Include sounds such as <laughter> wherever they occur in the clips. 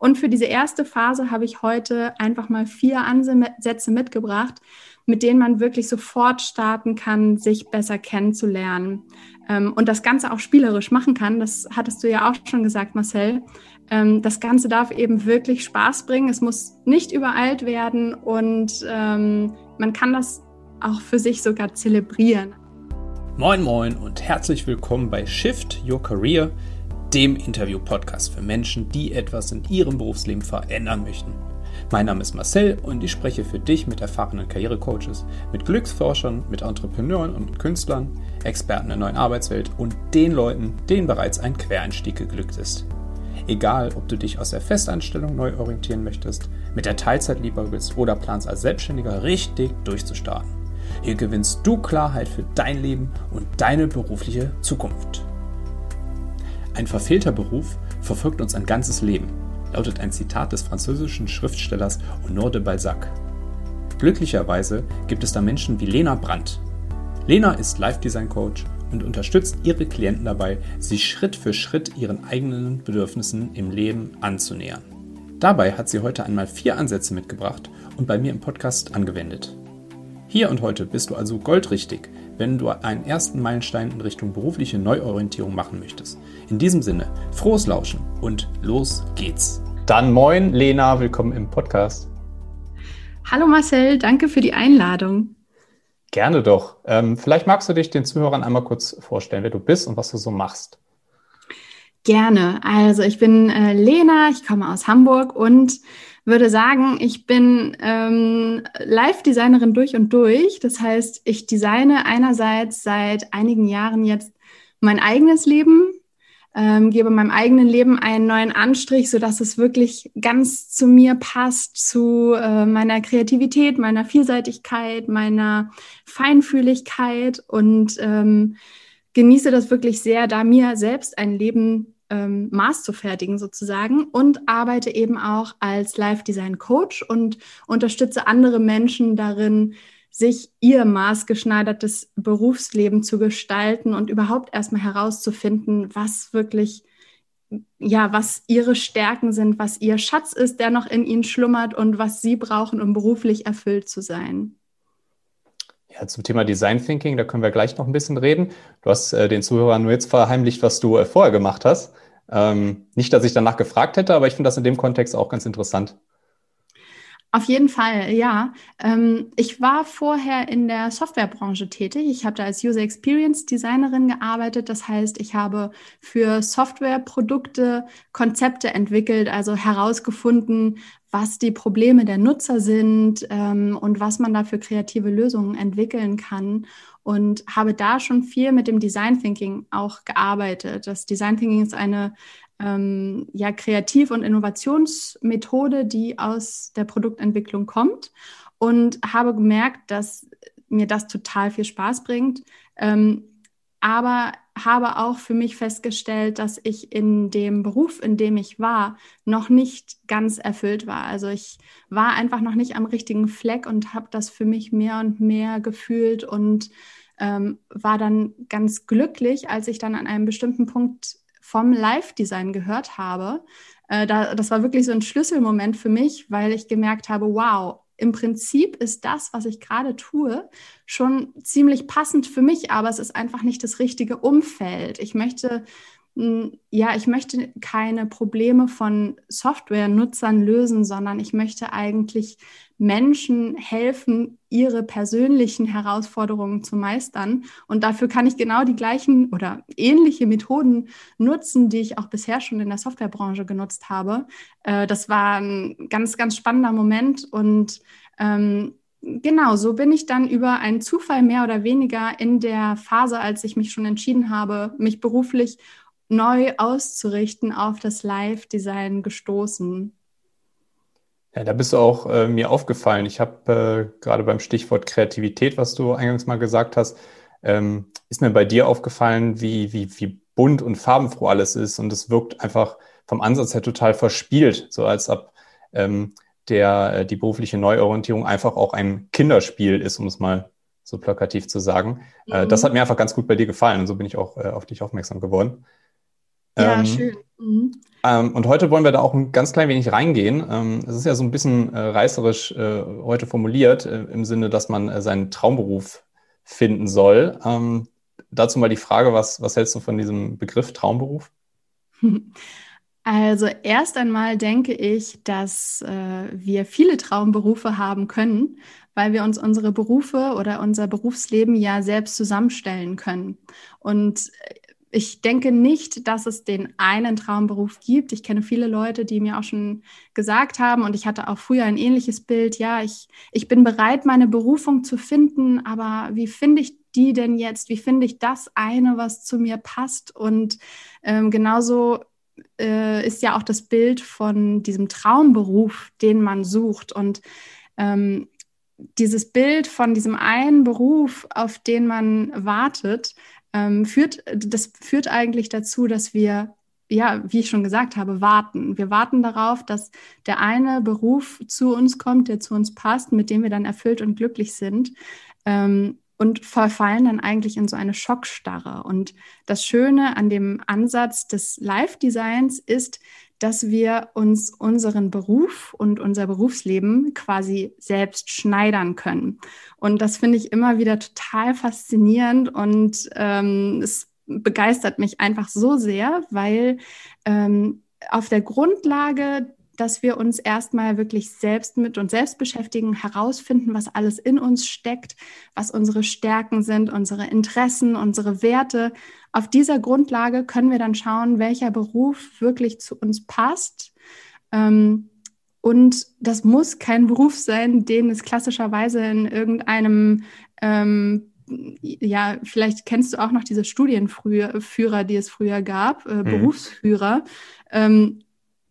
Und für diese erste Phase habe ich heute einfach mal vier Ansätze mitgebracht, mit denen man wirklich sofort starten kann, sich besser kennenzulernen ähm, und das Ganze auch spielerisch machen kann. Das hattest du ja auch schon gesagt, Marcel. Ähm, das Ganze darf eben wirklich Spaß bringen. Es muss nicht übereilt werden und ähm, man kann das auch für sich sogar zelebrieren. Moin Moin und herzlich willkommen bei Shift Your Career, dem Interview-Podcast für Menschen, die etwas in ihrem Berufsleben verändern möchten. Mein Name ist Marcel und ich spreche für dich mit erfahrenen Karrierecoaches, mit Glücksforschern, mit Entrepreneuren und Künstlern, Experten der neuen Arbeitswelt und den Leuten, denen bereits ein Quereinstieg geglückt ist. Egal, ob du dich aus der Festanstellung neu orientieren möchtest, mit der Teilzeit lieber bist oder planst als Selbstständiger richtig durchzustarten. Hier gewinnst du Klarheit für dein Leben und deine berufliche Zukunft. Ein verfehlter Beruf verfolgt uns ein ganzes Leben, lautet ein Zitat des französischen Schriftstellers Honor de Balzac. Glücklicherweise gibt es da Menschen wie Lena Brandt. Lena ist Life-Design-Coach und unterstützt ihre Klienten dabei, sich Schritt für Schritt ihren eigenen Bedürfnissen im Leben anzunähern. Dabei hat sie heute einmal vier Ansätze mitgebracht und bei mir im Podcast angewendet. Hier und heute bist du also goldrichtig, wenn du einen ersten Meilenstein in Richtung berufliche Neuorientierung machen möchtest. In diesem Sinne, frohes Lauschen und los geht's. Dann moin, Lena, willkommen im Podcast. Hallo Marcel, danke für die Einladung. Gerne doch. Ähm, vielleicht magst du dich den Zuhörern einmal kurz vorstellen, wer du bist und was du so machst. Gerne. Also ich bin äh, Lena, ich komme aus Hamburg und würde sagen, ich bin ähm, Live-Designerin durch und durch. Das heißt, ich designe einerseits seit einigen Jahren jetzt mein eigenes Leben, ähm, gebe meinem eigenen Leben einen neuen Anstrich, so dass es wirklich ganz zu mir passt, zu äh, meiner Kreativität, meiner Vielseitigkeit, meiner Feinfühligkeit und ähm, genieße das wirklich sehr, da mir selbst ein Leben ähm, Maß zu fertigen sozusagen und arbeite eben auch als Live-Design-Coach und unterstütze andere Menschen darin, sich ihr maßgeschneidertes Berufsleben zu gestalten und überhaupt erstmal herauszufinden, was wirklich, ja, was ihre Stärken sind, was ihr Schatz ist, der noch in ihnen schlummert und was sie brauchen, um beruflich erfüllt zu sein. Ja, zum Thema Design Thinking, da können wir gleich noch ein bisschen reden. Du hast äh, den Zuhörern nur jetzt verheimlicht, was du äh, vorher gemacht hast. Ähm, nicht, dass ich danach gefragt hätte, aber ich finde das in dem Kontext auch ganz interessant. Auf jeden Fall, ja. Ähm, ich war vorher in der Softwarebranche tätig. Ich habe da als User Experience Designerin gearbeitet. Das heißt, ich habe für Softwareprodukte Konzepte entwickelt, also herausgefunden, was die Probleme der Nutzer sind ähm, und was man da für kreative Lösungen entwickeln kann. Und habe da schon viel mit dem Design Thinking auch gearbeitet. Das Design Thinking ist eine ähm, ja, Kreativ- und Innovationsmethode, die aus der Produktentwicklung kommt und habe gemerkt, dass mir das total viel Spaß bringt. Ähm, aber habe auch für mich festgestellt, dass ich in dem Beruf, in dem ich war, noch nicht ganz erfüllt war. Also ich war einfach noch nicht am richtigen Fleck und habe das für mich mehr und mehr gefühlt und ähm, war dann ganz glücklich, als ich dann an einem bestimmten Punkt vom Live-Design gehört habe, äh, da, das war wirklich so ein Schlüsselmoment für mich, weil ich gemerkt habe, wow, im Prinzip ist das, was ich gerade tue, schon ziemlich passend für mich, aber es ist einfach nicht das richtige Umfeld. Ich möchte ja, ich möchte keine Probleme von Softwarenutzern lösen, sondern ich möchte eigentlich Menschen helfen, ihre persönlichen Herausforderungen zu meistern. Und dafür kann ich genau die gleichen oder ähnliche Methoden nutzen, die ich auch bisher schon in der Softwarebranche genutzt habe. Äh, das war ein ganz, ganz spannender Moment und ähm, Genau, so bin ich dann über einen Zufall mehr oder weniger in der Phase, als ich mich schon entschieden habe, mich beruflich neu auszurichten auf das Live-Design gestoßen? Ja, da bist du auch äh, mir aufgefallen. Ich habe äh, gerade beim Stichwort Kreativität, was du eingangs mal gesagt hast, ähm, ist mir bei dir aufgefallen, wie, wie, wie bunt und farbenfroh alles ist. Und es wirkt einfach vom Ansatz her total verspielt, so als ob ähm, der, äh, die berufliche Neuorientierung einfach auch ein Kinderspiel ist, um es mal so plakativ zu sagen. Äh, mhm. das hat mir einfach ganz gut bei dir gefallen und so bin ich auch äh, auf dich aufmerksam geworden. Ja, ähm, schön. Mhm. Ähm, und heute wollen wir da auch ein ganz klein wenig reingehen. Ähm, es ist ja so ein bisschen äh, reißerisch äh, heute formuliert, äh, im Sinne, dass man äh, seinen Traumberuf finden soll. Ähm, dazu mal die Frage, was, was hältst du von diesem Begriff Traumberuf? <laughs> Also erst einmal denke ich, dass äh, wir viele Traumberufe haben können, weil wir uns unsere Berufe oder unser Berufsleben ja selbst zusammenstellen können. Und ich denke nicht, dass es den einen Traumberuf gibt. Ich kenne viele Leute, die mir auch schon gesagt haben, und ich hatte auch früher ein ähnliches Bild, ja, ich, ich bin bereit, meine Berufung zu finden, aber wie finde ich die denn jetzt? Wie finde ich das eine, was zu mir passt? Und ähm, genauso äh, ist ja auch das Bild von diesem Traumberuf, den man sucht. Und ähm, dieses Bild von diesem einen Beruf, auf den man wartet, ähm, führt, das führt eigentlich dazu, dass wir, ja, wie ich schon gesagt habe, warten. Wir warten darauf, dass der eine Beruf zu uns kommt, der zu uns passt, mit dem wir dann erfüllt und glücklich sind. Ähm, und verfallen dann eigentlich in so eine Schockstarre. Und das Schöne an dem Ansatz des Live-Designs ist, dass wir uns unseren Beruf und unser Berufsleben quasi selbst schneidern können. Und das finde ich immer wieder total faszinierend und ähm, es begeistert mich einfach so sehr, weil ähm, auf der Grundlage dass wir uns erstmal wirklich selbst mit uns selbst beschäftigen, herausfinden, was alles in uns steckt, was unsere Stärken sind, unsere Interessen, unsere Werte. Auf dieser Grundlage können wir dann schauen, welcher Beruf wirklich zu uns passt. Ähm, und das muss kein Beruf sein, den es klassischerweise in irgendeinem ähm, ja, vielleicht kennst du auch noch diese Studienführer, die es früher gab, äh, mhm. Berufsführer. Ähm,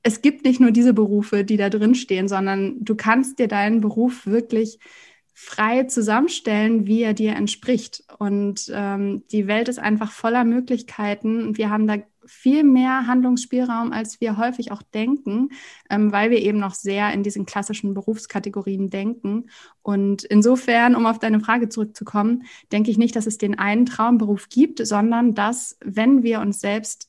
es gibt nicht nur diese Berufe, die da drin stehen, sondern du kannst dir deinen Beruf wirklich frei zusammenstellen, wie er dir entspricht. Und ähm, die Welt ist einfach voller Möglichkeiten. Wir haben da viel mehr Handlungsspielraum, als wir häufig auch denken, ähm, weil wir eben noch sehr in diesen klassischen Berufskategorien denken. Und insofern, um auf deine Frage zurückzukommen, denke ich nicht, dass es den einen Traumberuf gibt, sondern dass, wenn wir uns selbst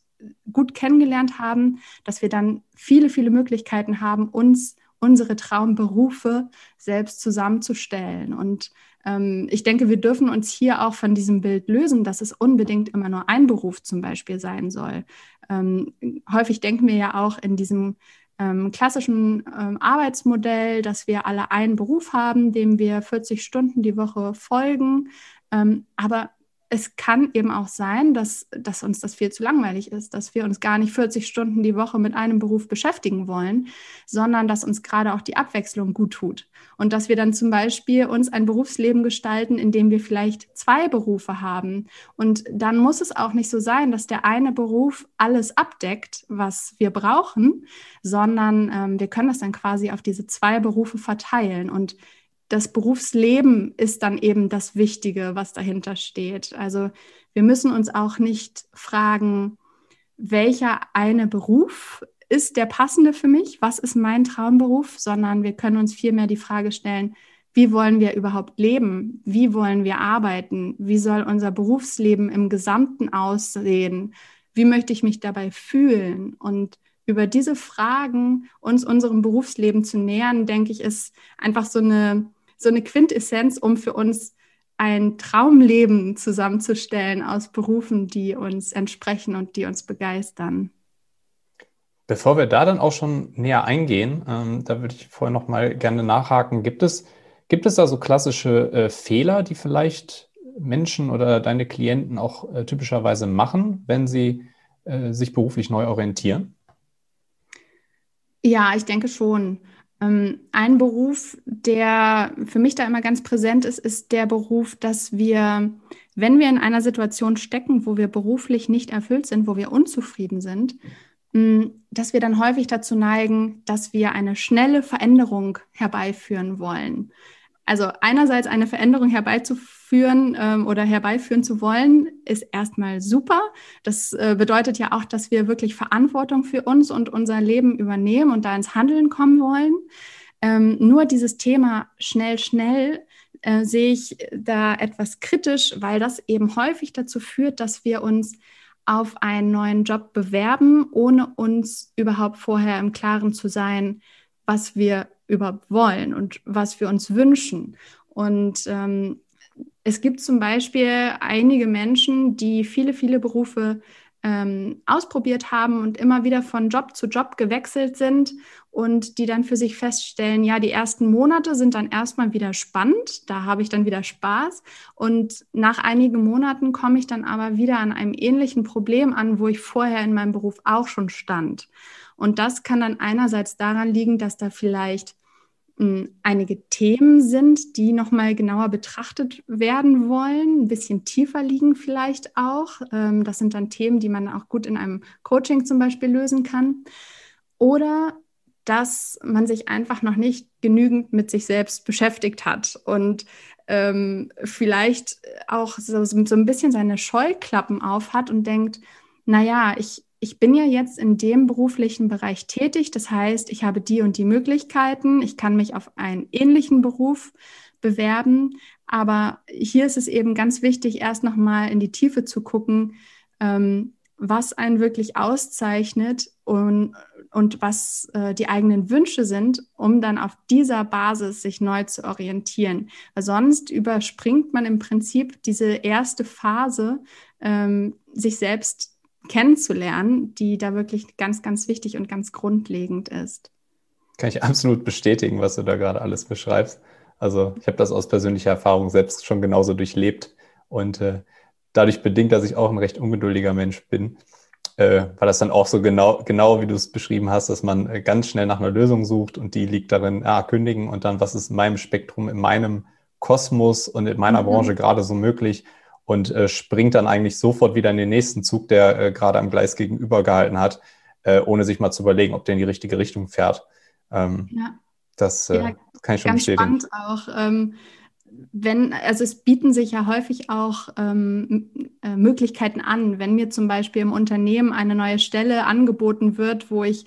gut kennengelernt haben, dass wir dann viele, viele Möglichkeiten haben, uns unsere Traumberufe selbst zusammenzustellen. Und ähm, ich denke, wir dürfen uns hier auch von diesem Bild lösen, dass es unbedingt immer nur ein Beruf zum Beispiel sein soll. Ähm, häufig denken wir ja auch in diesem ähm, klassischen ähm, Arbeitsmodell, dass wir alle einen Beruf haben, dem wir 40 Stunden die Woche folgen. Ähm, aber es kann eben auch sein, dass, dass uns das viel zu langweilig ist, dass wir uns gar nicht 40 Stunden die Woche mit einem Beruf beschäftigen wollen, sondern dass uns gerade auch die Abwechslung gut tut. Und dass wir dann zum Beispiel uns ein Berufsleben gestalten, in dem wir vielleicht zwei Berufe haben. Und dann muss es auch nicht so sein, dass der eine Beruf alles abdeckt, was wir brauchen, sondern ähm, wir können das dann quasi auf diese zwei Berufe verteilen. Und das Berufsleben ist dann eben das Wichtige, was dahinter steht. Also wir müssen uns auch nicht fragen, welcher eine Beruf ist der passende für mich? Was ist mein Traumberuf? Sondern wir können uns vielmehr die Frage stellen, wie wollen wir überhaupt leben? Wie wollen wir arbeiten? Wie soll unser Berufsleben im Gesamten aussehen? Wie möchte ich mich dabei fühlen? Und über diese Fragen uns unserem Berufsleben zu nähern, denke ich, ist einfach so eine so eine Quintessenz, um für uns ein Traumleben zusammenzustellen aus Berufen, die uns entsprechen und die uns begeistern. Bevor wir da dann auch schon näher eingehen, ähm, da würde ich vorher noch mal gerne nachhaken. Gibt es, gibt es da so klassische äh, Fehler, die vielleicht Menschen oder deine Klienten auch äh, typischerweise machen, wenn sie äh, sich beruflich neu orientieren? Ja, ich denke schon. Ähm, ein Beruf, der für mich da immer ganz präsent ist, ist der Beruf, dass wir, wenn wir in einer Situation stecken, wo wir beruflich nicht erfüllt sind, wo wir unzufrieden sind, mm, dass wir dann häufig dazu neigen, dass wir eine schnelle Veränderung herbeiführen wollen. Also einerseits eine Veränderung herbeizuführen ähm, oder herbeiführen zu wollen, ist erstmal super. Das äh, bedeutet ja auch, dass wir wirklich Verantwortung für uns und unser Leben übernehmen und da ins Handeln kommen wollen. Ähm, nur dieses Thema schnell, schnell äh, sehe ich da etwas kritisch, weil das eben häufig dazu führt, dass wir uns auf einen neuen Job bewerben, ohne uns überhaupt vorher im Klaren zu sein, was wir überhaupt wollen und was wir uns wünschen. Und ähm, es gibt zum Beispiel einige Menschen, die viele, viele Berufe ähm, ausprobiert haben und immer wieder von Job zu Job gewechselt sind und die dann für sich feststellen, ja, die ersten Monate sind dann erstmal wieder spannend, da habe ich dann wieder Spaß und nach einigen Monaten komme ich dann aber wieder an einem ähnlichen Problem an, wo ich vorher in meinem Beruf auch schon stand. Und das kann dann einerseits daran liegen, dass da vielleicht einige Themen sind, die nochmal genauer betrachtet werden wollen, ein bisschen tiefer liegen vielleicht auch. Ähm, das sind dann Themen, die man auch gut in einem Coaching zum Beispiel lösen kann. Oder dass man sich einfach noch nicht genügend mit sich selbst beschäftigt hat und ähm, vielleicht auch so, so ein bisschen seine Scheuklappen auf hat und denkt, naja, ich, ich bin ja jetzt in dem beruflichen Bereich tätig. Das heißt, ich habe die und die Möglichkeiten. Ich kann mich auf einen ähnlichen Beruf bewerben. Aber hier ist es eben ganz wichtig, erst nochmal in die Tiefe zu gucken, ähm, was einen wirklich auszeichnet und, und was äh, die eigenen Wünsche sind, um dann auf dieser Basis sich neu zu orientieren. Weil sonst überspringt man im Prinzip diese erste Phase, ähm, sich selbst kennenzulernen, die da wirklich ganz, ganz wichtig und ganz grundlegend ist. Kann ich absolut bestätigen, was du da gerade alles beschreibst. Also ich habe das aus persönlicher Erfahrung selbst schon genauso durchlebt und äh, dadurch bedingt, dass ich auch ein recht ungeduldiger Mensch bin, äh, war das dann auch so genau, genau wie du es beschrieben hast, dass man äh, ganz schnell nach einer Lösung sucht und die liegt darin, ah, kündigen und dann, was ist in meinem Spektrum, in meinem Kosmos und in meiner mhm. Branche gerade so möglich und äh, springt dann eigentlich sofort wieder in den nächsten Zug, der äh, gerade am Gleis gegenüber gehalten hat, äh, ohne sich mal zu überlegen, ob der in die richtige Richtung fährt. Ähm, ja. Das äh, ja, kann ich schon ganz bestätigen. Spannend auch. Ähm, wenn, also es bieten sich ja häufig auch ähm, äh, Möglichkeiten an, wenn mir zum Beispiel im Unternehmen eine neue Stelle angeboten wird, wo ich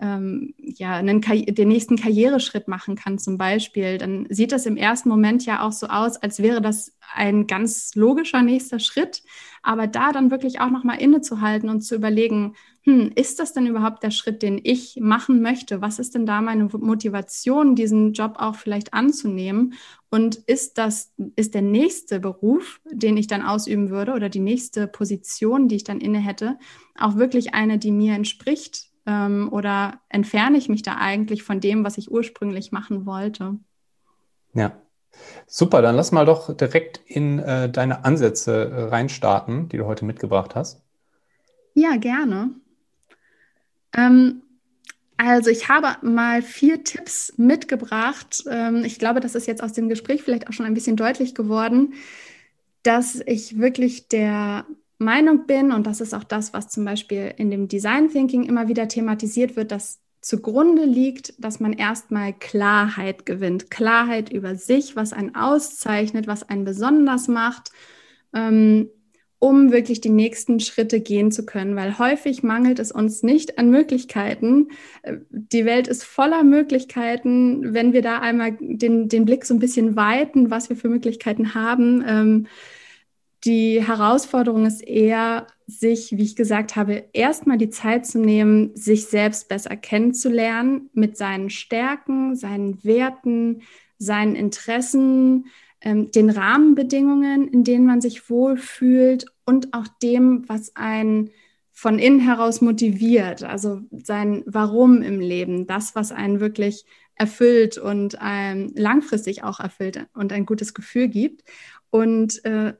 ähm, ja, einen, den nächsten Karriereschritt machen kann zum Beispiel, dann sieht das im ersten Moment ja auch so aus, als wäre das ein ganz logischer nächster Schritt. Aber da dann wirklich auch nochmal innezuhalten und zu überlegen, hm, ist das denn überhaupt der Schritt, den ich machen möchte? Was ist denn da meine Motivation, diesen Job auch vielleicht anzunehmen? Und ist das, ist der nächste Beruf, den ich dann ausüben würde oder die nächste Position, die ich dann inne hätte, auch wirklich eine, die mir entspricht? Ähm, oder entferne ich mich da eigentlich von dem, was ich ursprünglich machen wollte? Ja. Super, dann lass mal doch direkt in äh, deine Ansätze äh, reinstarten, die du heute mitgebracht hast. Ja, gerne. Ähm, also ich habe mal vier Tipps mitgebracht. Ähm, ich glaube, das ist jetzt aus dem Gespräch vielleicht auch schon ein bisschen deutlich geworden, dass ich wirklich der Meinung bin, und das ist auch das, was zum Beispiel in dem Design Thinking immer wieder thematisiert wird, dass zugrunde liegt, dass man erstmal Klarheit gewinnt. Klarheit über sich, was einen auszeichnet, was einen besonders macht, ähm, um wirklich die nächsten Schritte gehen zu können. Weil häufig mangelt es uns nicht an Möglichkeiten. Äh, die Welt ist voller Möglichkeiten, wenn wir da einmal den, den Blick so ein bisschen weiten, was wir für Möglichkeiten haben. Ähm, die Herausforderung ist eher, sich, wie ich gesagt habe, erstmal die Zeit zu nehmen, sich selbst besser kennenzulernen mit seinen Stärken, seinen Werten, seinen Interessen, ähm, den Rahmenbedingungen, in denen man sich wohlfühlt und auch dem, was einen von innen heraus motiviert, also sein Warum im Leben, das, was einen wirklich erfüllt und ähm, langfristig auch erfüllt und ein gutes Gefühl gibt. Und äh,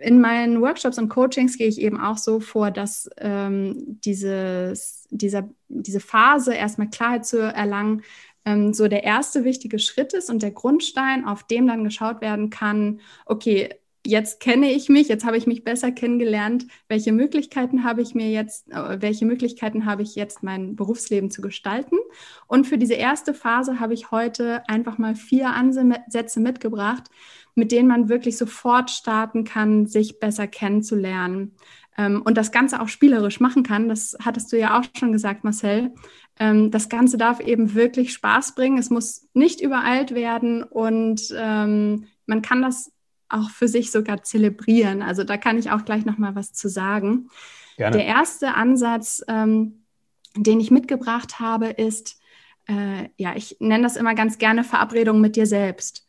in meinen Workshops und Coachings gehe ich eben auch so vor, dass ähm, dieses, dieser, diese Phase, erstmal Klarheit zu erlangen, ähm, so der erste wichtige Schritt ist und der Grundstein, auf dem dann geschaut werden kann, okay, jetzt kenne ich mich, jetzt habe ich mich besser kennengelernt, welche Möglichkeiten habe ich mir jetzt, äh, welche Möglichkeiten habe ich jetzt, mein Berufsleben zu gestalten. Und für diese erste Phase habe ich heute einfach mal vier Ansätze mitgebracht, mit denen man wirklich sofort starten kann, sich besser kennenzulernen ähm, und das Ganze auch spielerisch machen kann. Das hattest du ja auch schon gesagt, Marcel. Ähm, das Ganze darf eben wirklich Spaß bringen. Es muss nicht übereilt werden und ähm, man kann das auch für sich sogar zelebrieren. Also da kann ich auch gleich noch mal was zu sagen. Gerne. Der erste Ansatz, den ich mitgebracht habe, ist, äh, ja, ich nenne das immer ganz gerne Verabredung mit dir selbst.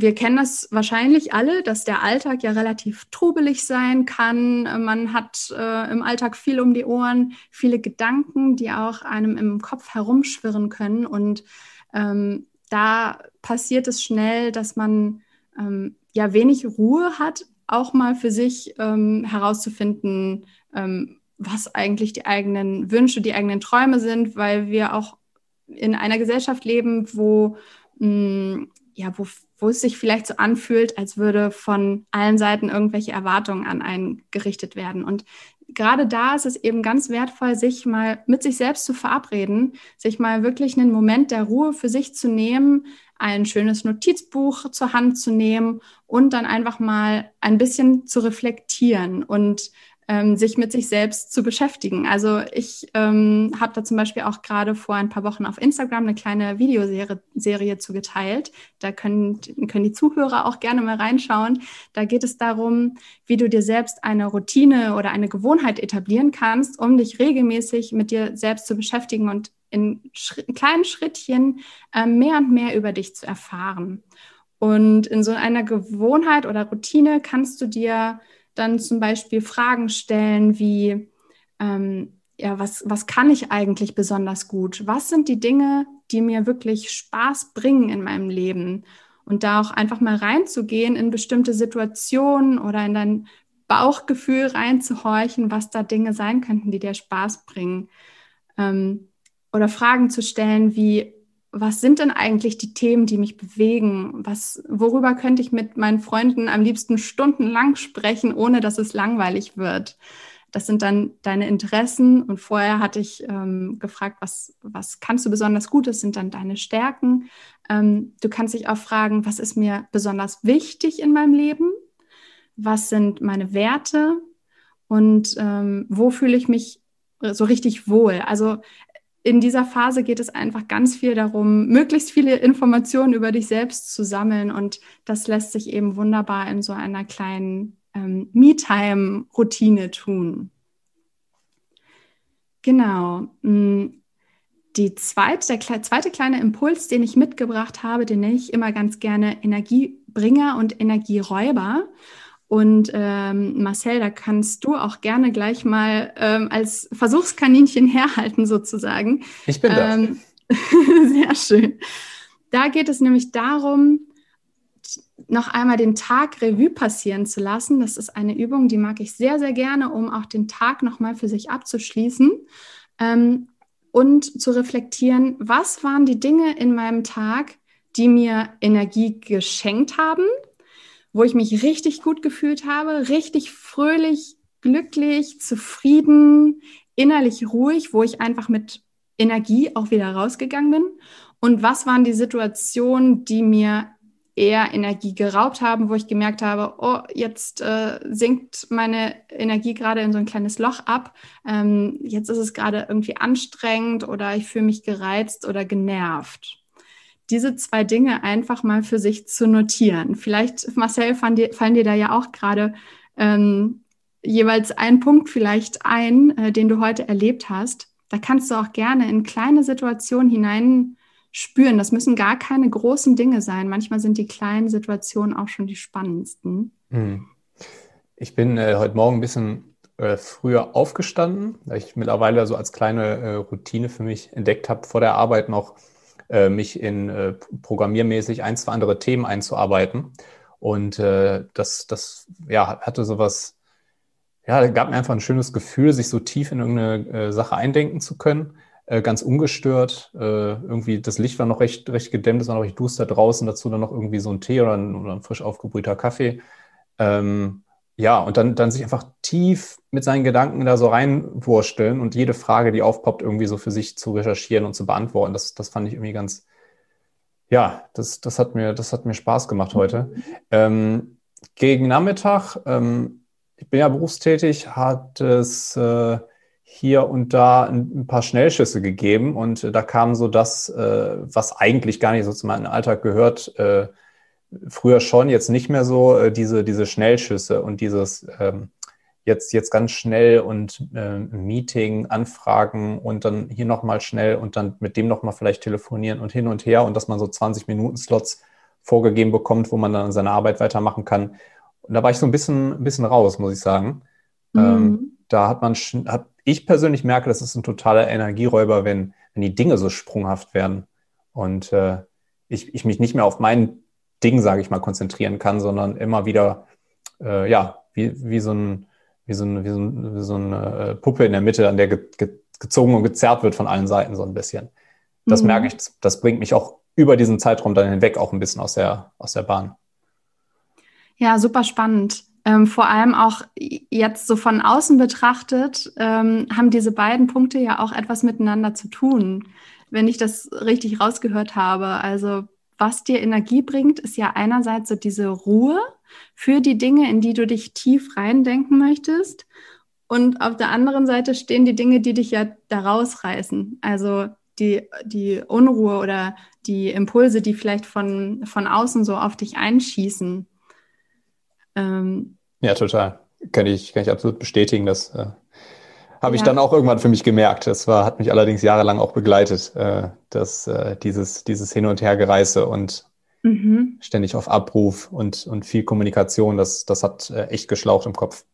Wir kennen das wahrscheinlich alle, dass der Alltag ja relativ trubelig sein kann. Man hat äh, im Alltag viel um die Ohren, viele Gedanken, die auch einem im Kopf herumschwirren können. Und ähm, da passiert es schnell, dass man ähm, ja wenig Ruhe hat, auch mal für sich ähm, herauszufinden, ähm, was eigentlich die eigenen Wünsche, die eigenen Träume sind, weil wir auch in einer Gesellschaft leben, wo, mh, mm, ja, wo, wo es sich vielleicht so anfühlt, als würde von allen Seiten irgendwelche Erwartungen an einen gerichtet werden. Und gerade da ist es eben ganz wertvoll, sich mal mit sich selbst zu verabreden, sich mal wirklich einen Moment der Ruhe für sich zu nehmen, ein schönes Notizbuch zur Hand zu nehmen und dann einfach mal ein bisschen zu reflektieren und ähm, sich mit sich selbst zu beschäftigen. Also ich ähm, habe da zum Beispiel auch gerade vor ein paar Wochen auf Instagram eine kleine Videoserie Serie zugeteilt. Da können, können die Zuhörer auch gerne mal reinschauen. Da geht es darum, wie du dir selbst eine Routine oder eine Gewohnheit etablieren kannst, um dich regelmäßig mit dir selbst zu beschäftigen und in, Schritt, in kleinen Schrittchen äh, mehr und mehr über dich zu erfahren. Und in so einer Gewohnheit oder Routine kannst du dir dann zum Beispiel Fragen stellen wie, ähm, ja, was, was kann ich eigentlich besonders gut? Was sind die Dinge, die mir wirklich Spaß bringen in meinem Leben? Und da auch einfach mal reinzugehen in bestimmte Situationen oder in dein Bauchgefühl reinzuhorchen, was da Dinge sein könnten, die dir Spaß bringen. Ähm, oder Fragen zu stellen wie, was sind denn eigentlich die Themen, die mich bewegen? Was, worüber könnte ich mit meinen Freunden am liebsten stundenlang sprechen, ohne dass es langweilig wird? Das sind dann deine Interessen. Und vorher hatte ich ähm, gefragt, was, was kannst du besonders gut? Das sind dann deine Stärken. Ähm, du kannst dich auch fragen, was ist mir besonders wichtig in meinem Leben? Was sind meine Werte? Und ähm, wo fühle ich mich so richtig wohl? Also in dieser Phase geht es einfach ganz viel darum, möglichst viele Informationen über dich selbst zu sammeln. Und das lässt sich eben wunderbar in so einer kleinen ähm, Me-Time-Routine tun. Genau. Mm, die zweite, der zweite kleine Impuls, den ich mitgebracht habe, den nenne ich immer ganz gerne Energiebringer und Energieräuber. Und ähm, Marcel, da kannst du auch gerne gleich mal ähm, als Versuchskaninchen herhalten sozusagen. Ich bin da. Ähm, <laughs> sehr schön. Da geht es nämlich darum, noch einmal den Tag Revue passieren zu lassen. Das ist eine Übung, die mag ich sehr, sehr gerne, um auch den Tag nochmal für sich abzuschließen ähm, und zu reflektieren, was waren die Dinge in meinem Tag, die mir Energie geschenkt haben wo ich mich richtig gut gefühlt habe, richtig fröhlich, glücklich, zufrieden, innerlich ruhig, wo ich einfach mit Energie auch wieder rausgegangen bin. Und was waren die Situationen, die mir eher Energie geraubt haben, wo ich gemerkt habe, oh, jetzt äh, sinkt meine Energie gerade in so ein kleines Loch ab. Ähm, jetzt ist es gerade irgendwie anstrengend oder ich fühle mich gereizt oder genervt diese zwei Dinge einfach mal für sich zu notieren. Vielleicht, Marcel, fallen dir, fallen dir da ja auch gerade ähm, jeweils ein Punkt vielleicht ein, äh, den du heute erlebt hast. Da kannst du auch gerne in kleine Situationen hinein spüren. Das müssen gar keine großen Dinge sein. Manchmal sind die kleinen Situationen auch schon die spannendsten. Hm. Ich bin äh, heute Morgen ein bisschen äh, früher aufgestanden, weil ich mittlerweile so als kleine äh, Routine für mich entdeckt habe, vor der Arbeit noch äh, mich in äh, programmiermäßig ein, zwei andere Themen einzuarbeiten. Und äh, das, das ja, hatte sowas, ja, gab mir einfach ein schönes Gefühl, sich so tief in irgendeine äh, Sache eindenken zu können. Äh, ganz ungestört. Äh, irgendwie das Licht war noch recht, recht gedämmt, es war noch recht duster draußen, dazu dann noch irgendwie so ein Tee oder ein, oder ein frisch aufgebrühter Kaffee. Ähm, ja, und dann, dann sich einfach tief mit seinen Gedanken da so reinwursteln und jede Frage, die aufpoppt, irgendwie so für sich zu recherchieren und zu beantworten. Das, das fand ich irgendwie ganz, ja, das, das, hat, mir, das hat mir Spaß gemacht heute. Ähm, gegen Nachmittag, ähm, ich bin ja berufstätig, hat es äh, hier und da ein, ein, paar Schnellschüsse gegeben und äh, da kam so das, äh, was eigentlich gar nicht so zu meinem Alltag gehört, äh, früher schon, jetzt nicht mehr so, äh, diese, diese Schnellschüsse und dieses, ähm, jetzt, jetzt ganz schnell und äh, Meeting, Anfragen und dann hier nochmal schnell und dann mit dem nochmal vielleicht telefonieren und hin und her und dass man so 20 Minuten Slots vorgegeben bekommt, wo man dann seine Arbeit weitermachen kann. Und da war ich so ein bisschen, ein bisschen raus, muss ich sagen. Mhm. Ähm, da hat man, hat, ich persönlich merke, das ist ein totaler Energieräuber, wenn, wenn die Dinge so sprunghaft werden und äh, ich, ich mich nicht mehr auf mein Ding, sage ich mal, konzentrieren kann, sondern immer wieder, äh, ja, wie, wie so ein, wie so, ein, wie so, ein, wie so eine äh, Puppe in der Mitte, an der ge, ge, gezogen und gezerrt wird von allen Seiten so ein bisschen. Das mhm. merke ich, das bringt mich auch über diesen Zeitraum dann hinweg auch ein bisschen aus der, aus der Bahn. Ja, super spannend. Ähm, vor allem auch jetzt so von außen betrachtet, ähm, haben diese beiden Punkte ja auch etwas miteinander zu tun, wenn ich das richtig rausgehört habe. Also was dir Energie bringt, ist ja einerseits so diese Ruhe für die Dinge, in die du dich tief reindenken möchtest. Und auf der anderen Seite stehen die Dinge, die dich ja da rausreißen. Also die, die Unruhe oder die Impulse, die vielleicht von, von außen so auf dich einschießen. Ähm, ja, total. Kann ich, kann ich absolut bestätigen. Das äh, habe ich ja. dann auch irgendwann für mich gemerkt. Das war, hat mich allerdings jahrelang auch begleitet, äh, dass äh, dieses, dieses Hin- und Hergereise und mhm. ständig auf Abruf und, und viel Kommunikation, das, das hat äh, echt geschlaucht im Kopf.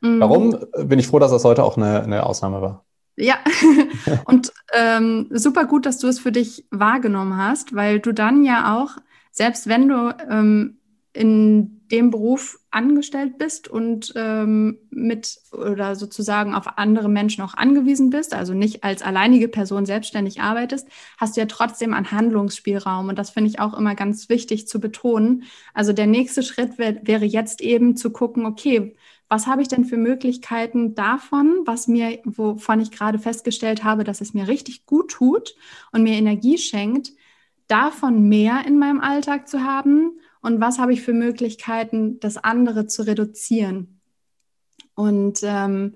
Mhm. Warum bin ich froh, dass das heute auch eine, eine Ausnahme war? Ja, <laughs> und ähm, super gut, dass du es für dich wahrgenommen hast, weil du dann ja auch, selbst wenn du ähm, in dem Beruf angestellt bist und ähm, mit oder sozusagen auf andere Menschen auch angewiesen bist, also nicht als alleinige Person selbstständig arbeitest, hast du ja trotzdem einen Handlungsspielraum. Und das finde ich auch immer ganz wichtig zu betonen. Also der nächste Schritt wär, wäre jetzt eben zu gucken, okay, was habe ich denn für Möglichkeiten davon, was mir, wovon ich gerade festgestellt habe, dass es mir richtig gut tut und mir Energie schenkt, davon mehr in meinem Alltag zu haben und was habe ich für Möglichkeiten, das andere zu reduzieren. Und ähm,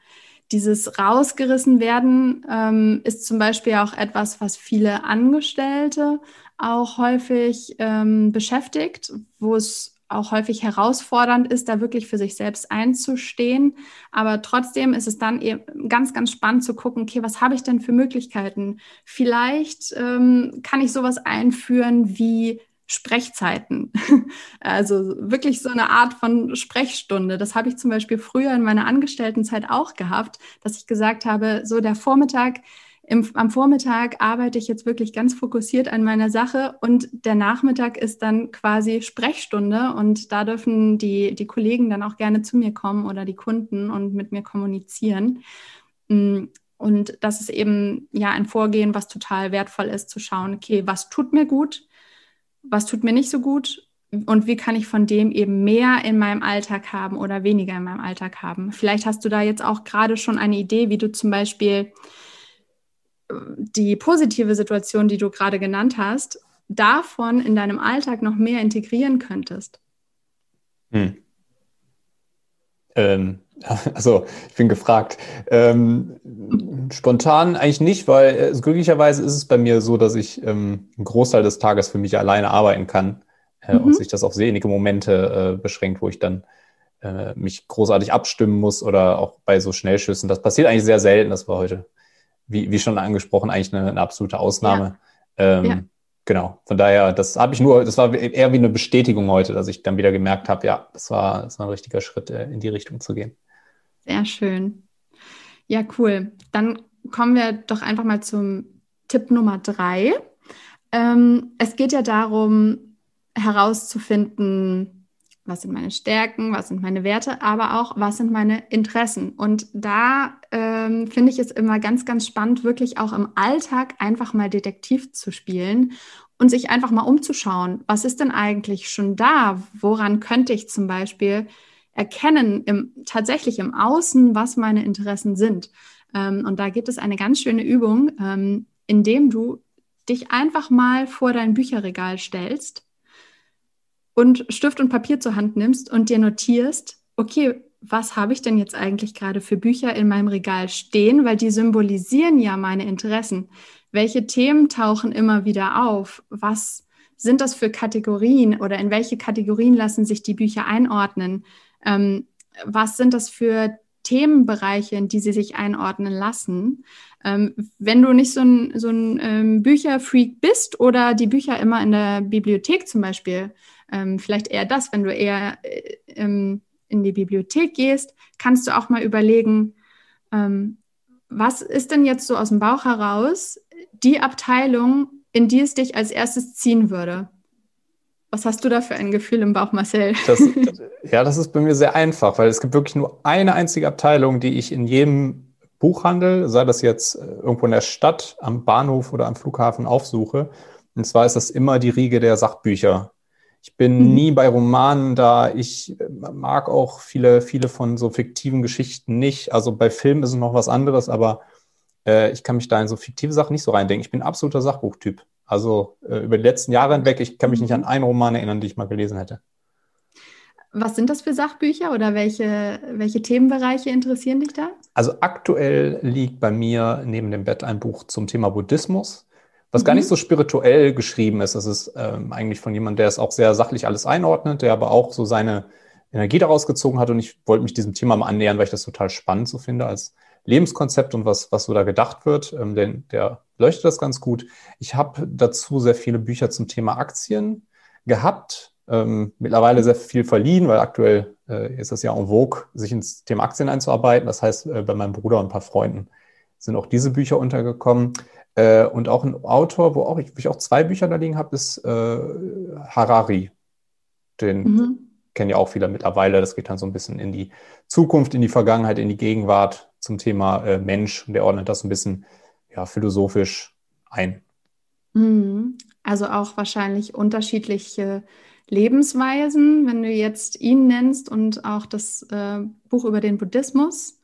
dieses rausgerissen werden ähm, ist zum Beispiel auch etwas, was viele Angestellte auch häufig ähm, beschäftigt, wo es auch häufig herausfordernd ist, da wirklich für sich selbst einzustehen. Aber trotzdem ist es dann eben ganz, ganz spannend zu gucken, okay, was habe ich denn für Möglichkeiten? Vielleicht ähm, kann ich sowas einführen wie Sprechzeiten. <laughs> Also wirklich so eine Art von Sprechstunde. Das habe ich zum Beispiel früher in meiner Angestelltenzeit auch gehabt, dass ich gesagt habe, so der Vormittag, im, am Vormittag arbeite ich jetzt wirklich ganz fokussiert an meiner Sache und der Nachmittag ist dann quasi Sprechstunde und da dürfen die, die Kollegen dann auch gerne zu mir kommen oder die Kunden und mit mir kommunizieren. Mm, und das ist eben ja ein Vorgehen, was total wertvoll ist, zu schauen, okay, was tut mir gut, was tut mir nicht so gut und wie kann ich von dem eben mehr in meinem Alltag haben oder weniger in meinem Alltag haben. Vielleicht hast du da jetzt auch gerade schon eine Idee, wie du zum Beispiel äh, die positive Situation, die du gerade genannt hast, davon in deinem Alltag noch mehr integrieren könntest. Hm. Ähm, <laughs> also, ich bin gefragt. Ähm, spontan eigentlich nicht, weil äh, glücklicherweise ist es bei mir so, dass ich ähm, einen Großteil des Tages für mich alleine arbeiten kann äh, mhm. und sich das auf wenige Momente äh, beschränkt, wo ich dann äh, mich großartig abstimmen muss oder auch bei so Schnellschüssen. Das passiert eigentlich sehr selten. Das war heute, wie, wie schon angesprochen, eigentlich eine, eine absolute Ausnahme. Ja. Ähm, ja. Genau, von daher, das habe ich nur, das war eher wie eine Bestätigung heute, dass ich dann wieder gemerkt habe, ja, das war, das war ein richtiger Schritt, äh, in die Richtung zu gehen. Sehr schön. Ja, cool. Dann kommen wir doch einfach mal zum Tipp Nummer drei. Ähm, es geht ja darum, herauszufinden, was sind meine Stärken, was sind meine Werte, aber auch, was sind meine Interessen. Und da ähm, finde ich es immer ganz, ganz spannend, wirklich auch im Alltag einfach mal Detektiv zu spielen und sich einfach mal umzuschauen, was ist denn eigentlich schon da? Woran könnte ich zum Beispiel erkennen im, tatsächlich im Außen, was meine Interessen sind. Ähm, und da gibt es eine ganz schöne Übung, ähm, indem du dich einfach mal vor dein Bücherregal stellst und Stift und Papier zur Hand nimmst und dir notierst, okay, was habe ich denn jetzt eigentlich gerade für Bücher in meinem Regal stehen, weil die symbolisieren ja meine Interessen. Welche Themen tauchen immer wieder auf? Was sind das für Kategorien oder in welche Kategorien lassen sich die Bücher einordnen? Ähm, was sind das für Themenbereiche, in die sie sich einordnen lassen. Ähm, wenn du nicht so ein, so ein ähm, Bücherfreak bist oder die Bücher immer in der Bibliothek zum Beispiel, ähm, vielleicht eher das, wenn du eher äh, ähm, in die Bibliothek gehst, kannst du auch mal überlegen, ähm, was ist denn jetzt so aus dem Bauch heraus die Abteilung, in die es dich als erstes ziehen würde? Was hast du da für ein Gefühl im Bauch, Marcel? <laughs> Das, ja, das ist bei mir sehr einfach, weil es gibt wirklich nur eine einzige Abteilung, die ich in jedem Buchhandel, sei das jetzt äh, irgendwo in der Stadt, am Bahnhof oder am Flughafen aufsuche. Und zwar ist das immer die Riege der Sachbücher. Ich bin mhm. nie bei Romanen da. Ich äh, mag auch viele, viele von so fiktiven Geschichten nicht. Also bei Filmen ist es noch was anderes, aber äh, ich kann mich da in so fiktive Sachen nicht so reindenken. Ich bin absoluter Sachbuchtyp. Also äh, über die letzten Jahre hinweg, ich kann mich nicht an mhm. einen Roman erinnern, den ich mal gelesen hätte. Was sind das für Sachbücher oder welche, welche Themenbereiche interessieren dich da? Also aktuell liegt bei mir neben dem Bett ein Buch zum Thema Buddhismus, was mhm. gar nicht so spirituell geschrieben ist. Das ist ähm, eigentlich von jemandem, der es auch sehr sachlich alles einordnet, der aber auch so seine Energie daraus gezogen hat. Und ich wollte mich diesem Thema mal annähern, weil ich das total spannend so finde als Lebenskonzept und was, was so da gedacht wird. Ähm, denn der leuchtet das ganz gut. Ich habe dazu sehr viele Bücher zum Thema Aktien gehabt. Ähm, mittlerweile sehr viel verliehen, weil aktuell äh, ist es ja en vogue, sich ins Thema Aktien einzuarbeiten. Das heißt, äh, bei meinem Bruder und ein paar Freunden sind auch diese Bücher untergekommen. Äh, und auch ein Autor, wo, auch ich, wo ich auch zwei Bücher da liegen habe, ist äh, Harari. Den mhm. kennen ja auch viele mittlerweile. Das geht dann so ein bisschen in die Zukunft, in die Vergangenheit, in die Gegenwart zum Thema äh, Mensch. Und der ordnet das ein bisschen ja, philosophisch ein. Mhm. Also auch wahrscheinlich unterschiedliche Lebensweisen, wenn du jetzt ihn nennst und auch das äh, Buch über den Buddhismus.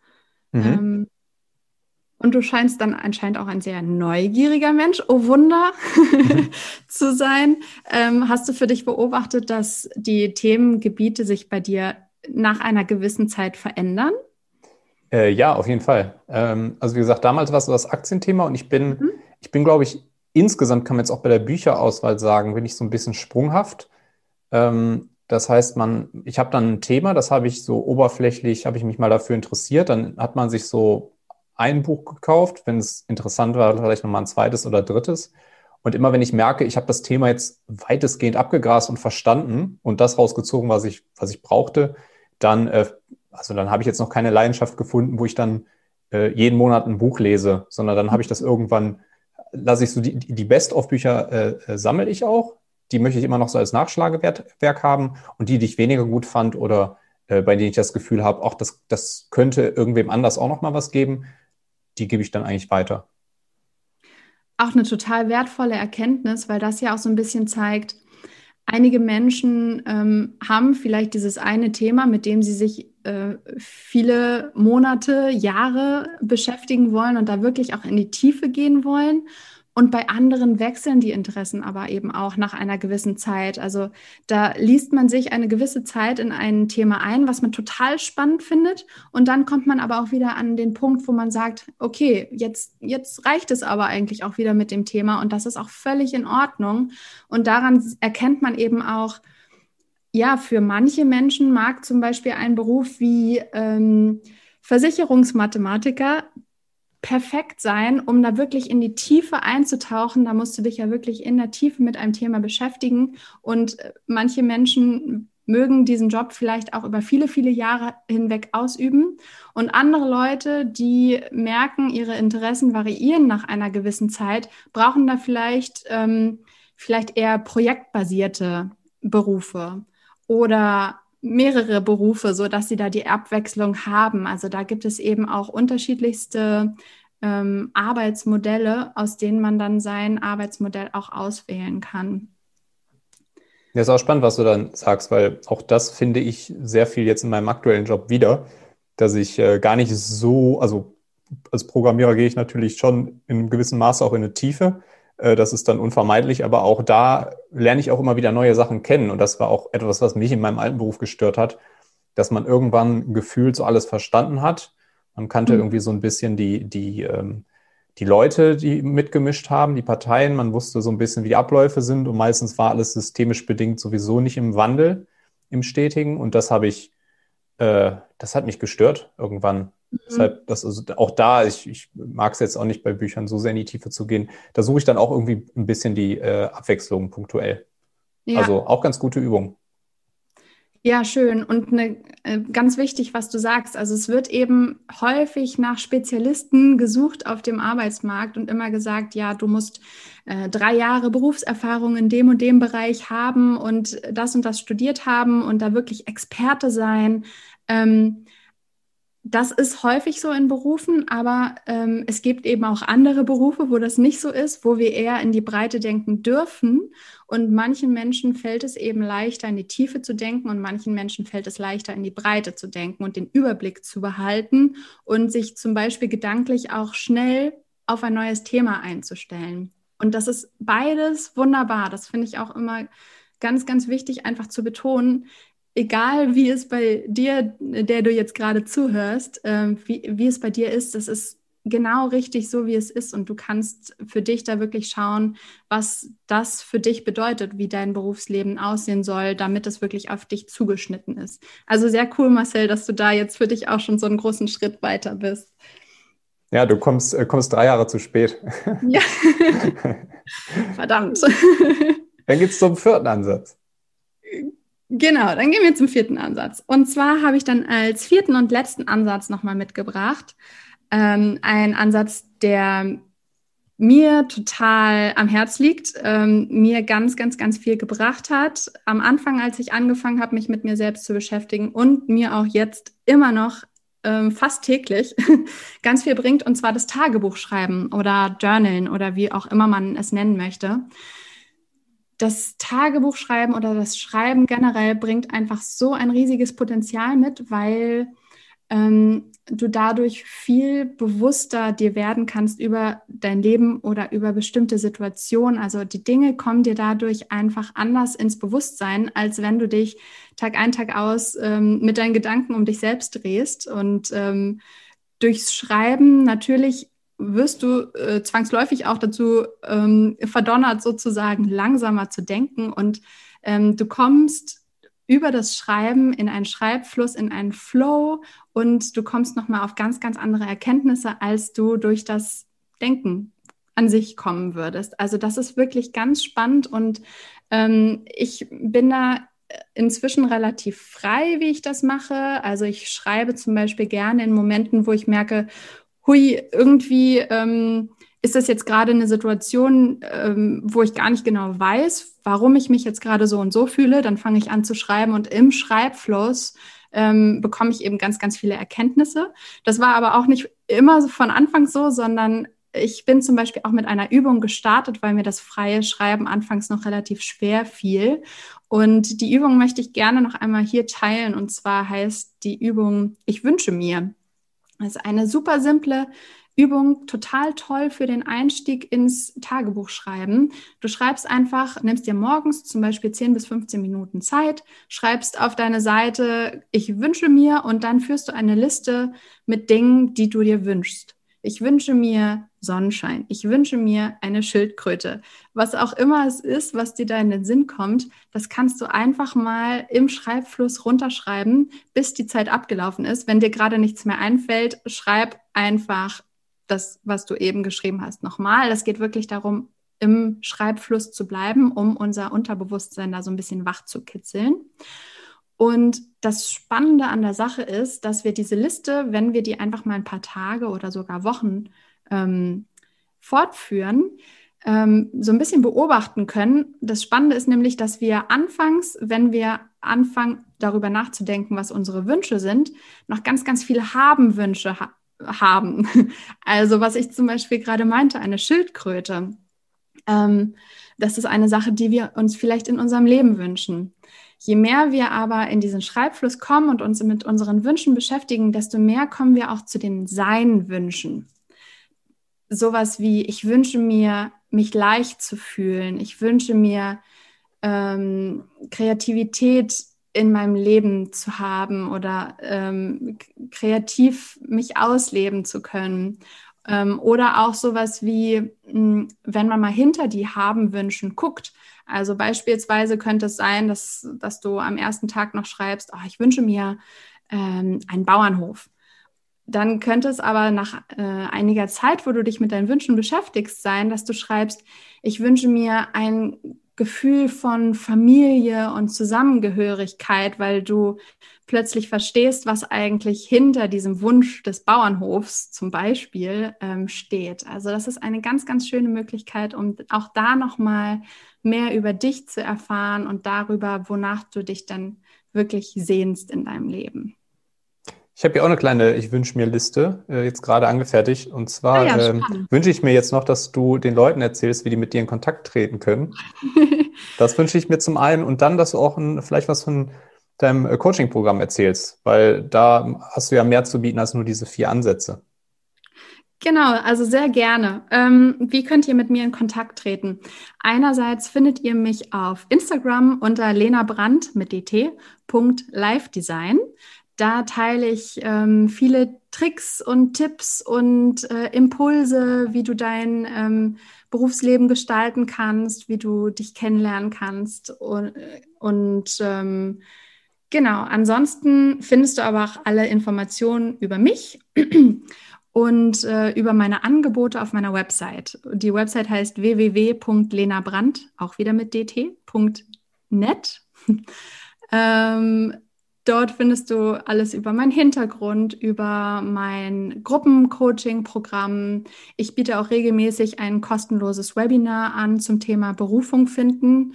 Mhm. Ähm, und du scheinst dann anscheinend auch ein sehr neugieriger Mensch, oh Wunder, mhm. <laughs> zu sein. Ähm, hast du für dich beobachtet, dass die Themengebiete sich bei dir nach einer gewissen Zeit verändern? Äh, ja, auf jeden Fall. Ähm, also wie gesagt, damals war es so das Aktienthema und ich bin, mhm. ich bin, glaube ich, insgesamt kann man jetzt auch bei der Bücherauswahl sagen, bin ich so ein bisschen sprunghaft. Ähm, das heißt, man, ich habe dann ein Thema, das habe ich so oberflächlich, habe ich mich mal dafür interessiert. Dann hat man sich so ein Buch gekauft, wenn es interessant war, vielleicht nochmal ein zweites oder drittes. Und immer wenn ich merke, ich habe das Thema jetzt weitestgehend abgegrast und verstanden und das rausgezogen, was ich, was ich brauchte, dann äh, also dann habe ich jetzt noch keine Leidenschaft gefunden, wo ich dann äh, jeden Monat ein Buch lese, sondern dann habe ich das irgendwann, lasse ich so die, die Best-of-Bücher äh, äh, sammle ich auch. Die möchte ich immer noch so als Nachschlagewerk haben und die, die ich weniger gut fand oder äh, bei denen ich das Gefühl habe, auch das, das könnte irgendwem anders auch noch mal was geben, die gebe ich dann eigentlich weiter. Auch eine total wertvolle Erkenntnis, weil das ja auch so ein bisschen zeigt, einige Menschen ähm, haben vielleicht dieses eine Thema, mit dem sie sich äh, viele Monate, Jahre beschäftigen wollen und da wirklich auch in die Tiefe gehen wollen. Und bei anderen wechseln die Interessen aber eben auch nach einer gewissen Zeit. Also da liest man sich eine gewisse Zeit in ein Thema ein, was man total spannend findet. Und dann kommt man aber auch wieder an den Punkt, wo man sagt, okay, jetzt, jetzt reicht es aber eigentlich auch wieder mit dem Thema. Und das ist auch völlig in Ordnung. Und daran erkennt man eben auch, ja, für manche Menschen mag zum Beispiel ein Beruf wie ähm, Versicherungsmathematiker perfekt sein, um da wirklich in die Tiefe einzutauchen. Da musst du dich ja wirklich in der Tiefe mit einem Thema beschäftigen. Und äh, manche Menschen mögen diesen Job vielleicht auch über viele, viele Jahre hinweg ausüben. Und andere Leute, die merken, ihre Interessen variieren nach einer gewissen Zeit, brauchen da vielleicht, ähm, vielleicht eher projektbasierte Berufe oder mehrere Berufe, so dass sie da die Abwechslung haben. Also da gibt es eben auch unterschiedlichste ähm, Arbeitsmodelle, aus denen man dann sein Arbeitsmodell auch auswählen kann. Ja, ist auch spannend, was du dann sagst, weil auch das finde ich sehr viel jetzt in meinem aktuellen Job wieder, dass ich äh, gar nicht so, also als Programmierer gehe ich natürlich schon in einem gewissen Maße auch in eine Tiefe, das ist dann unvermeidlich, aber auch da lerne ich auch immer wieder neue Sachen kennen. Und das war auch etwas, was mich in meinem alten Beruf gestört hat, dass man irgendwann gefühlt so alles verstanden hat. Man kannte mhm. irgendwie so ein bisschen die, die, ähm, die Leute, die mitgemischt haben, die Parteien. Man wusste so ein bisschen, wie die Abläufe sind. Und meistens war alles systemisch bedingt sowieso nicht im Wandel, im Stetigen. Und das habe ich äh, das hat mich gestört irgendwann. Mhm. Deshalb, das also auch da, ich, ich mag es jetzt auch nicht bei Büchern so sehr in die Tiefe zu gehen. Da suche ich dann auch irgendwie ein bisschen die äh, Abwechslung punktuell. Ja. Also auch ganz gute Übung. Ja, schön. Und eine, äh, ganz wichtig, was du sagst. Also es wird eben häufig nach Spezialisten gesucht auf dem Arbeitsmarkt und immer gesagt, ja, du musst äh, drei Jahre Berufserfahrung in dem und dem Bereich haben und das und das studiert haben und da wirklich Experte sein. Ähm, das ist häufig so in Berufen, aber ähm, es gibt eben auch andere Berufe, wo das nicht so ist, wo wir eher in die Breite denken dürfen. Und manchen Menschen fällt es eben leichter, in die Tiefe zu denken und manchen Menschen fällt es leichter, in die Breite zu denken und den Überblick zu behalten und sich zum Beispiel gedanklich auch schnell auf ein neues Thema einzustellen. Und das ist beides wunderbar. Das finde ich auch immer ganz, ganz wichtig, einfach zu betonen egal wie es bei dir, der du jetzt gerade zuhörst, äh, wie, wie es bei dir ist, das ist genau richtig so, wie es ist. Und du kannst für dich da wirklich schauen, was das für dich bedeutet, wie dein Berufsleben aussehen soll, damit es wirklich auf dich zugeschnitten ist. Also sehr cool, Marcel, dass du da jetzt für dich auch schon so einen großen Schritt weiter bist. Ja, du kommst, äh, kommst drei Jahre zu spät. Ja. <laughs> Verdammt. Dann geht es zum vierten Ansatz. <laughs> Genau, dann gehen wir zum vierten Ansatz. Und zwar habe ich dann als vierten und letzten Ansatz nochmal mitgebracht. Ähm, ein Ansatz, der mir total am Herz liegt, ähm, mir ganz, ganz, ganz viel gebracht hat. Am Anfang, als ich angefangen habe, mich mit mir selbst zu beschäftigen und mir auch jetzt immer noch ähm, fast täglich <laughs> ganz viel bringt, und zwar das Tagebuchschreiben oder Journalen oder wie auch immer man es nennen möchte das Tagebuchschreiben oder das Schreiben generell bringt einfach so ein riesiges Potenzial mit, weil ähm, du dadurch viel bewusster dir werden kannst über dein Leben oder über bestimmte Situationen. Also die Dinge kommen dir dadurch einfach anders ins Bewusstsein, als wenn du dich Tag ein, Tag aus ähm, mit deinen Gedanken um dich selbst drehst. Und ähm, durchs Schreiben natürlich wirst du äh, zwangsläufig auch dazu ähm, verdonnert, sozusagen langsamer zu denken und ähm, du kommst über das Schreiben in einen Schreibfluss, in einen Flow und du kommst nochmal auf ganz, ganz andere Erkenntnisse, als du durch das Denken an sich kommen würdest. Also das ist wirklich ganz spannend und ähm, ich bin da inzwischen relativ frei, wie ich das mache. Also ich schreibe zum Beispiel gerne in Momenten, wo ich merke, hui, irgendwie ähm, ist das jetzt gerade eine Situation, ähm, wo ich gar nicht genau weiß, warum ich mich jetzt gerade so und so fühle. Dann fange ich an zu schreiben und im Schreibfluss ähm, bekomme ich eben ganz, ganz viele Erkenntnisse. Das war aber auch nicht immer von Anfang so, sondern ich bin zum Beispiel auch mit einer Übung gestartet, weil mir das freie Schreiben anfangs noch relativ schwer fiel. Und die Übung möchte ich gerne noch einmal hier teilen. Und zwar heißt die Übung, ich wünsche mir. Das ist eine super simple Übung, total toll für den Einstieg ins Tagebuchschreiben. Du schreibst einfach, nimmst dir morgens zum Beispiel 10 bis 15 Minuten Zeit, schreibst auf deine Seite, ich wünsche mir und dann führst du eine Liste mit Dingen, die du dir wünschst. Ich wünsche mir Sonnenschein. Ich wünsche mir eine Schildkröte. Was auch immer es ist, was dir da in den Sinn kommt, das kannst du einfach mal im Schreibfluss runterschreiben, bis die Zeit abgelaufen ist. Wenn dir gerade nichts mehr einfällt, schreib einfach das, was du eben geschrieben hast, nochmal. Es geht wirklich darum, im Schreibfluss zu bleiben, um unser Unterbewusstsein da so ein bisschen wach zu kitzeln. Und das Spannende an der Sache ist, dass wir diese Liste, wenn wir die einfach mal ein paar Tage oder sogar Wochen ähm, fortführen, ähm, so ein bisschen beobachten können. Das Spannende ist nämlich, dass wir anfangs, wenn wir anfangen, darüber nachzudenken, was unsere Wünsche sind, noch ganz, ganz viele Haben-Wünsche ha haben. <laughs> Also was ich zum Beispiel gerade meinte, eine Schildkröte. Ähm, das ist eine Sache, die wir uns vielleicht in unserem Leben wünschen. Je mehr wir aber in diesen Schreibfluss kommen und uns mit unseren Wünschen beschäftigen, desto mehr kommen wir auch zu den Sein-Wünschen. Sowas wie, ich wünsche mir, mich leicht zu fühlen. Ich wünsche mir, ähm, Kreativität in meinem Leben zu haben oder ähm, kreativ mich ausleben zu können. Ähm, oder auch sowas wie, mh, hm, wenn man mal hinter die Haben-Wünschen guckt, also beispielsweise könnte es sein, dass, dass du am ersten Tag noch schreibst, oh, ich wünsche mir ähm, einen Bauernhof. Dann könnte es aber nach äh, einiger Zeit, wo du dich mit deinen Wünschen beschäftigst, sein, dass du schreibst, ich wünsche mir ein Gefühl von Familie und Zusammengehörigkeit, weil du plötzlich verstehst, was eigentlich hinter diesem Wunsch des Bauernhofs zum Beispiel ähm, steht. Also das ist eine ganz, ganz schöne Möglichkeit, um auch da nochmal mehr über dich zu erfahren und darüber, wonach du dich dann wirklich sehnst in deinem Leben. Ich habe ja auch eine kleine Ich wünsche mir Liste äh, jetzt gerade angefertigt. Und zwar ah ja, ähm, wünsche ich mir jetzt noch, dass du den Leuten erzählst, wie die mit dir in Kontakt treten können. <laughs> das wünsche ich mir zum einen und dann, dass du auch ein, vielleicht was von deinem äh, Coaching-Programm erzählst, weil da hast du ja mehr zu bieten als nur diese vier Ansätze. Genau, also sehr gerne. Ähm, wie könnt ihr mit mir in Kontakt treten? Einerseits findet ihr mich auf Instagram unter Lena Brandt mit dt.livedesign. Da teile ich ähm, viele Tricks und Tipps und äh, Impulse, wie du dein ähm, Berufsleben gestalten kannst, wie du dich kennenlernen kannst. Und, und ähm, genau, ansonsten findest du aber auch alle Informationen über mich <clears throat> und äh, über meine Angebote auf meiner Website. Die Website heißt www.lenabrand, auch wieder mit dt.net. <laughs> ähm, Dort findest du alles über meinen Hintergrund, über mein Gruppencoaching-Programm. Ich biete auch regelmäßig ein kostenloses Webinar an zum Thema Berufung finden.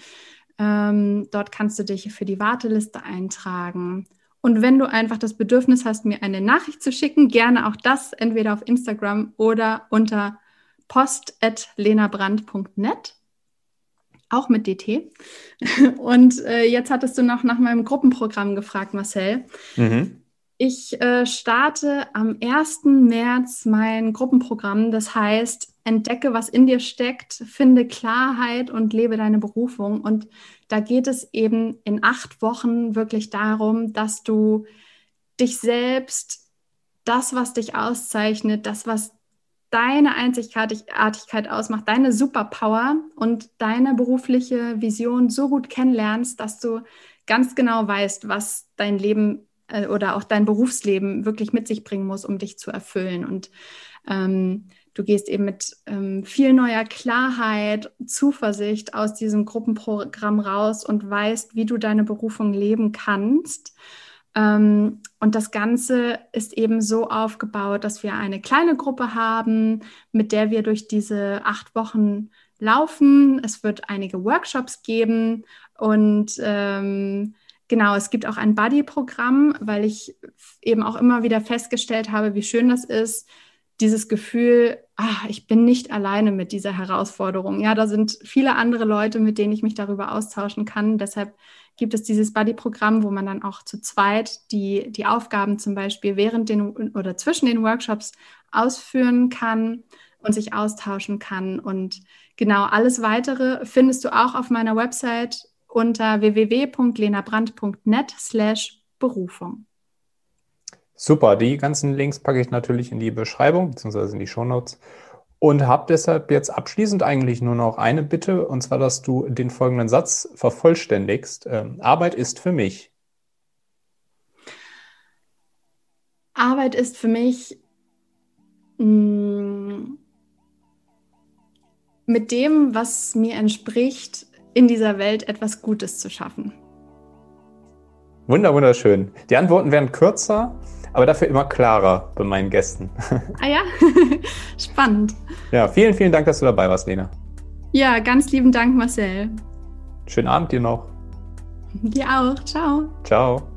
Ähm, dort kannst du dich für die Warteliste eintragen. Und wenn du einfach das Bedürfnis hast, mir eine Nachricht zu schicken, gerne auch das entweder auf Instagram oder unter post.lenabrand.net auch mit DT. <laughs> Und äh, jetzt hattest du noch nach meinem Gruppenprogramm gefragt, Marcel. Mhm. Ich äh, starte am 1. März mein Gruppenprogramm. Das heißt, entdecke, was in dir steckt, finde Klarheit und lebe deine Berufung. Und da geht es eben in acht Wochen wirklich darum, dass du dich selbst, das, was dich auszeichnet, das, was deine Einzigartigkeit ausmacht, deine Superpower und deine berufliche Vision so gut kennenlernst, dass du ganz genau weißt, was dein Leben äh, oder auch dein Berufsleben wirklich mit sich bringen muss, um dich zu erfüllen. Und ähm, du gehst eben mit ähm, viel neuer Klarheit, Zuversicht aus diesem Gruppenprogramm raus und weißt, wie du deine Berufung leben kannst. Ähm, und das Ganze ist eben so aufgebaut, dass wir eine kleine Gruppe haben, mit der wir durch diese acht Wochen laufen. Es wird einige Workshops geben und ähm, genau, es gibt auch ein Buddy-Programm, weil ich eben auch immer wieder festgestellt habe, wie schön das ist, dieses Gefühl, ah, ich bin nicht alleine mit dieser Herausforderung. Ja, da sind viele andere Leute, mit denen ich mich darüber austauschen kann. Deshalb gibt es dieses Buddy-Programm, wo man dann auch zu zweit die, die Aufgaben zum Beispiel während den oder zwischen den Workshops ausführen kann und sich austauschen kann. Und genau alles weitere findest du auch auf meiner Website unter www.lenabrand.net slash Berufung. Super, die ganzen Links packe ich natürlich in die Beschreibung bzw. in die Shownotes. Und habe deshalb jetzt abschließend eigentlich nur noch eine Bitte, und zwar, dass du den folgenden Satz vervollständigst. Ähm, Arbeit ist für mich. Arbeit ist für mich mh, mm, mit dem, was mir entspricht, in dieser Welt etwas Gutes zu schaffen. Wunder, wunderschön. Die Antworten werden kürzer, aber dafür immer klarer bei meinen Gästen. <laughs> Ah ja, <laughs> spannend. Ja, vielen, vielen Dank, dass du dabei warst, Lena. Ja, ganz lieben Dank, Marcel. Schönen Abend dir noch. Dir auch. Ciao. Ciao.